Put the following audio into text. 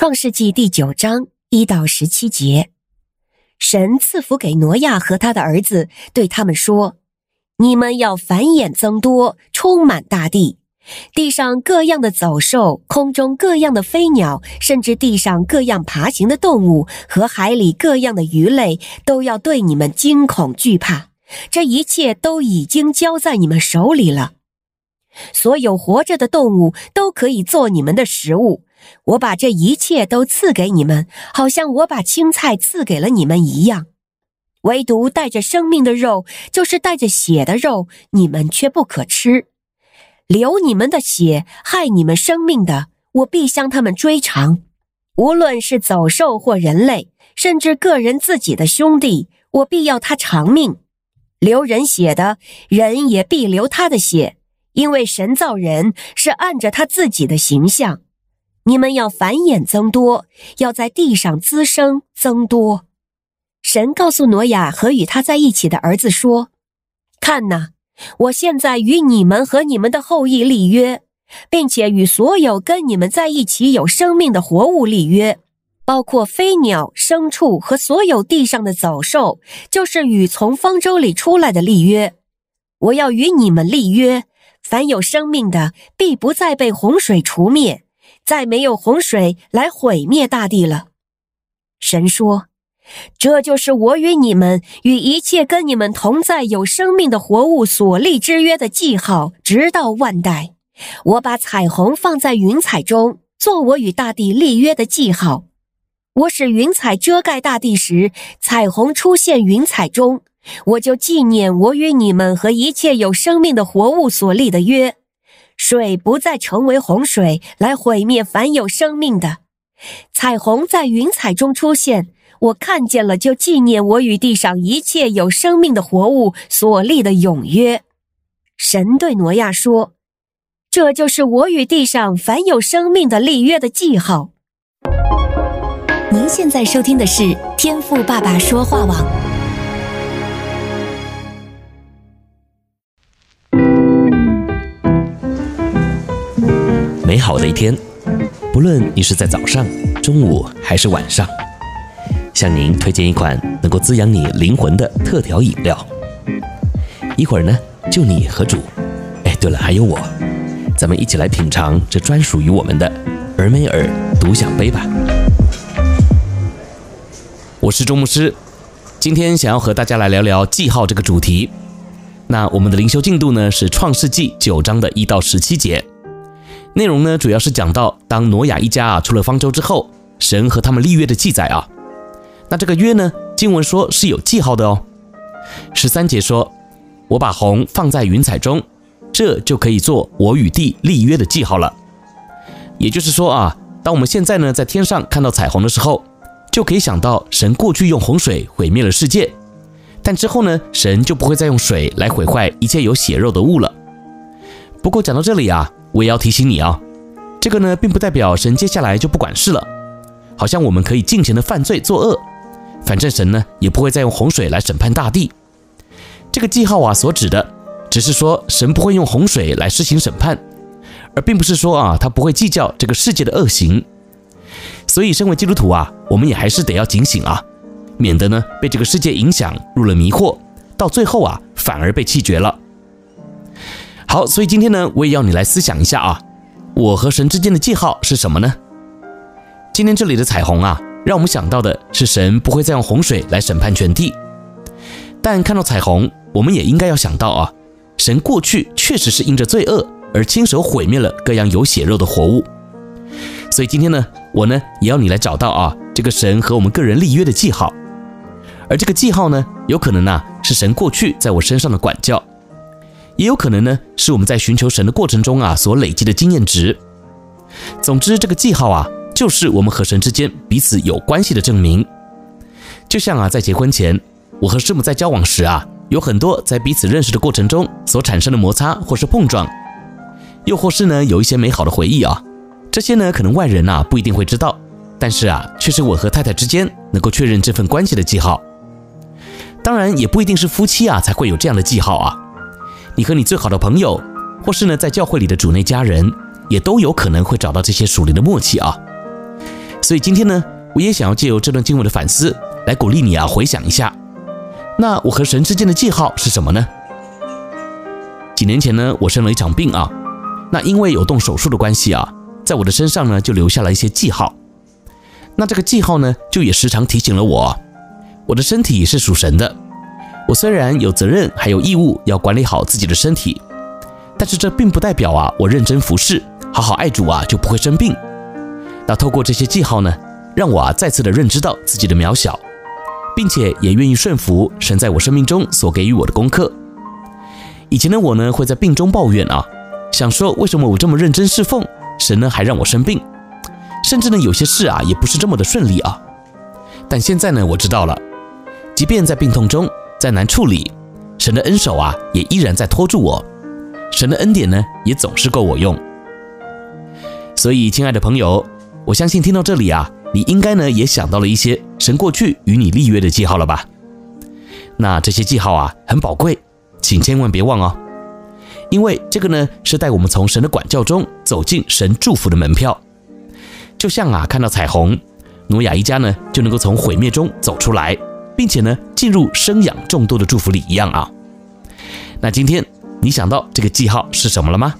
创世纪第九章一到十七节，神赐福给挪亚和他的儿子，对他们说：“你们要繁衍增多，充满大地。地上各样的走兽，空中各样的飞鸟，甚至地上各样爬行的动物和海里各样的鱼类，都要对你们惊恐惧怕。这一切都已经交在你们手里了。所有活着的动物都可以做你们的食物。”我把这一切都赐给你们，好像我把青菜赐给了你们一样。唯独带着生命的肉，就是带着血的肉，你们却不可吃。流你们的血，害你们生命的，我必向他们追偿。无论是走兽或人类，甚至个人自己的兄弟，我必要他偿命。流人血的，人也必流他的血，因为神造人是按着他自己的形象。你们要繁衍增多，要在地上滋生增多。神告诉挪亚和与他在一起的儿子说：“看哪，我现在与你们和你们的后裔立约，并且与所有跟你们在一起有生命的活物立约，包括飞鸟、牲畜和所有地上的走兽，就是与从方舟里出来的立约。我要与你们立约，凡有生命的，必不再被洪水除灭。”再没有洪水来毁灭大地了。神说：“这就是我与你们与一切跟你们同在有生命的活物所立之约的记号，直到万代。我把彩虹放在云彩中，做我与大地立约的记号。我使云彩遮盖大地时，彩虹出现云彩中，我就纪念我与你们和一切有生命的活物所立的约。”水不再成为洪水来毁灭凡有生命的，彩虹在云彩中出现，我看见了，就纪念我与地上一切有生命的活物所立的永约。神对挪亚说：“这就是我与地上凡有生命的立约的记号。”您现在收听的是天赋爸爸说话网。好的一天，不论你是在早上、中午还是晚上，向您推荐一款能够滋养你灵魂的特调饮料。一会儿呢，就你和主，哎，对了，还有我，咱们一起来品尝这专属于我们的尔梅尔独享杯吧。我是周牧师，今天想要和大家来聊聊记号这个主题。那我们的灵修进度呢，是创世纪九章的一到十七节。内容呢，主要是讲到当挪亚一家啊出了方舟之后，神和他们立约的记载啊。那这个约呢，经文说是有记号的哦。十三节说：“我把虹放在云彩中，这就可以做我与地立约的记号了。”也就是说啊，当我们现在呢在天上看到彩虹的时候，就可以想到神过去用洪水毁灭了世界，但之后呢，神就不会再用水来毁坏一切有血肉的物了。不过讲到这里啊。我也要提醒你啊，这个呢，并不代表神接下来就不管事了，好像我们可以尽情的犯罪作恶，反正神呢也不会再用洪水来审判大地。这个记号啊，所指的只是说神不会用洪水来施行审判，而并不是说啊他不会计较这个世界的恶行。所以，身为基督徒啊，我们也还是得要警醒啊，免得呢被这个世界影响入了迷惑，到最后啊反而被弃绝了。好，所以今天呢，我也要你来思想一下啊，我和神之间的记号是什么呢？今天这里的彩虹啊，让我们想到的是神不会再用洪水来审判全地。但看到彩虹，我们也应该要想到啊，神过去确实是因着罪恶而亲手毁灭了各样有血肉的活物。所以今天呢，我呢也要你来找到啊，这个神和我们个人立约的记号。而这个记号呢，有可能呢是神过去在我身上的管教。也有可能呢，是我们在寻求神的过程中啊所累积的经验值。总之，这个记号啊，就是我们和神之间彼此有关系的证明。就像啊，在结婚前，我和师母在交往时啊，有很多在彼此认识的过程中所产生的摩擦或是碰撞，又或是呢，有一些美好的回忆啊。这些呢，可能外人呐不一定会知道，但是啊，却是我和太太之间能够确认这份关系的记号。当然，也不一定是夫妻啊才会有这样的记号啊。你和你最好的朋友，或是呢，在教会里的主内家人，也都有可能会找到这些属灵的默契啊。所以今天呢，我也想要借由这段经文的反思，来鼓励你啊，回想一下，那我和神之间的记号是什么呢？几年前呢，我生了一场病啊，那因为有动手术的关系啊，在我的身上呢就留下了一些记号。那这个记号呢，就也时常提醒了我，我的身体是属神的。我虽然有责任还有义务要管理好自己的身体，但是这并不代表啊，我认真服侍，好好爱主啊，就不会生病。那透过这些记号呢，让我啊再次的认知到自己的渺小，并且也愿意顺服神在我生命中所给予我的功课。以前的我呢，会在病中抱怨啊，想说为什么我这么认真侍奉，神呢还让我生病，甚至呢有些事啊也不是这么的顺利啊。但现在呢，我知道了，即便在病痛中，再难处理，神的恩手啊也依然在托住我，神的恩典呢也总是够我用。所以，亲爱的朋友。我相信听到这里啊，你应该呢也想到了一些神过去与你立约的记号了吧？那这些记号啊很宝贵，请千万别忘哦，因为这个呢是带我们从神的管教中走进神祝福的门票。就像啊看到彩虹，挪亚一家呢就能够从毁灭中走出来，并且呢进入生养众多的祝福里一样啊。那今天你想到这个记号是什么了吗？